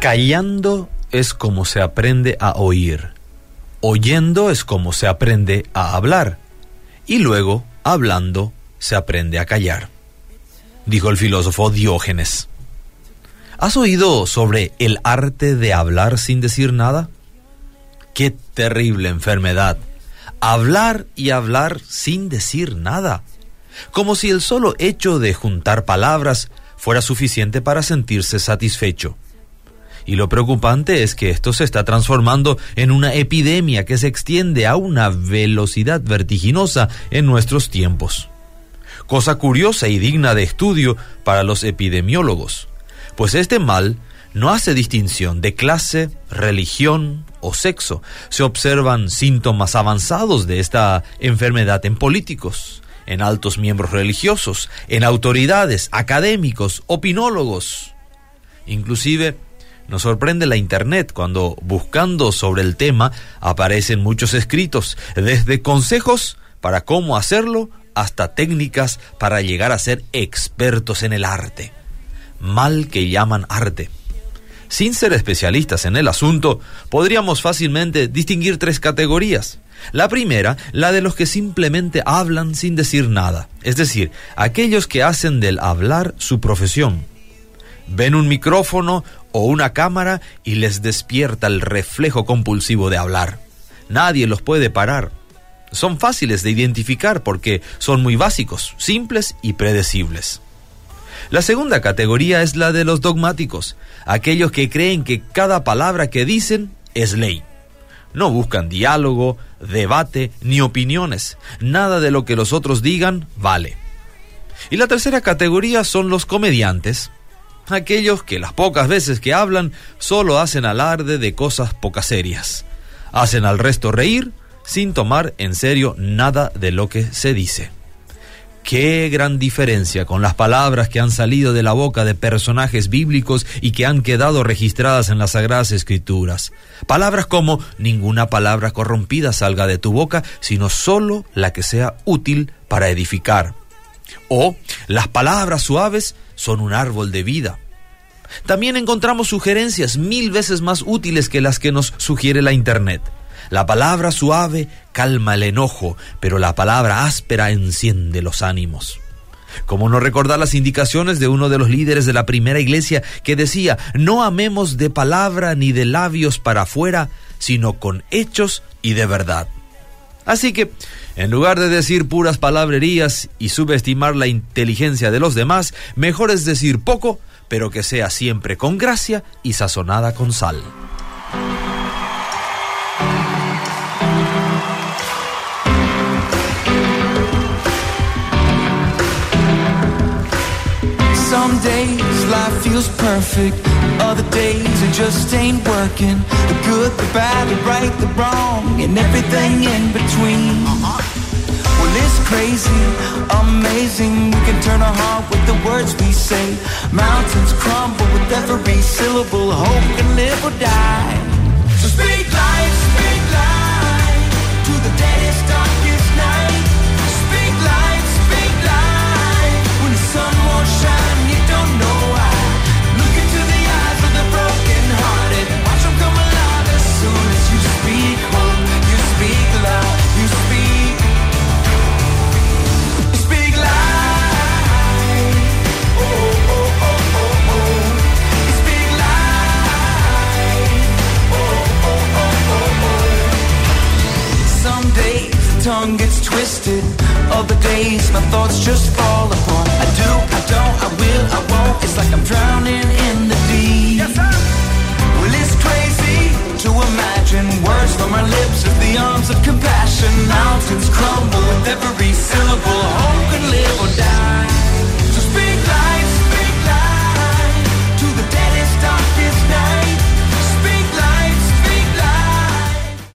Callando es como se aprende a oír. Oyendo es como se aprende a hablar. Y luego, hablando, se aprende a callar. Dijo el filósofo Diógenes. ¿Has oído sobre el arte de hablar sin decir nada? Qué terrible enfermedad. Hablar y hablar sin decir nada. Como si el solo hecho de juntar palabras fuera suficiente para sentirse satisfecho. Y lo preocupante es que esto se está transformando en una epidemia que se extiende a una velocidad vertiginosa en nuestros tiempos. Cosa curiosa y digna de estudio para los epidemiólogos, pues este mal no hace distinción de clase, religión o sexo. Se observan síntomas avanzados de esta enfermedad en políticos, en altos miembros religiosos, en autoridades, académicos, opinólogos. Inclusive nos sorprende la Internet cuando buscando sobre el tema aparecen muchos escritos, desde consejos para cómo hacerlo hasta técnicas para llegar a ser expertos en el arte. Mal que llaman arte. Sin ser especialistas en el asunto, podríamos fácilmente distinguir tres categorías. La primera, la de los que simplemente hablan sin decir nada, es decir, aquellos que hacen del hablar su profesión. Ven un micrófono o una cámara y les despierta el reflejo compulsivo de hablar. Nadie los puede parar. Son fáciles de identificar porque son muy básicos, simples y predecibles. La segunda categoría es la de los dogmáticos, aquellos que creen que cada palabra que dicen es ley. No buscan diálogo, debate ni opiniones. Nada de lo que los otros digan vale. Y la tercera categoría son los comediantes, aquellos que las pocas veces que hablan solo hacen alarde de cosas pocas serias. Hacen al resto reír sin tomar en serio nada de lo que se dice. Qué gran diferencia con las palabras que han salido de la boca de personajes bíblicos y que han quedado registradas en las Sagradas Escrituras. Palabras como ninguna palabra corrompida salga de tu boca, sino solo la que sea útil para edificar. O las palabras suaves son un árbol de vida. También encontramos sugerencias mil veces más útiles que las que nos sugiere la Internet. La palabra suave calma el enojo, pero la palabra áspera enciende los ánimos. ¿Cómo no recordar las indicaciones de uno de los líderes de la primera iglesia que decía, no amemos de palabra ni de labios para afuera, sino con hechos y de verdad? Así que, en lugar de decir puras palabrerías y subestimar la inteligencia de los demás, mejor es decir poco, pero que sea siempre con gracia y sazonada con sal. Some days life feels perfect, other days it just ain't working. The good, the bad, the right, the wrong, and everything in between. Well, it's crazy, amazing. We can turn our heart with the words we say. Mountains crumble with every syllable. Hope can live or die. So speak life, days my thoughts just fall apart. I do, I don't, I will, I won't. It's like I'm drowning in the deep. Well, it's crazy to imagine words from our lips as the arms of compassion. Mountains crumble with every.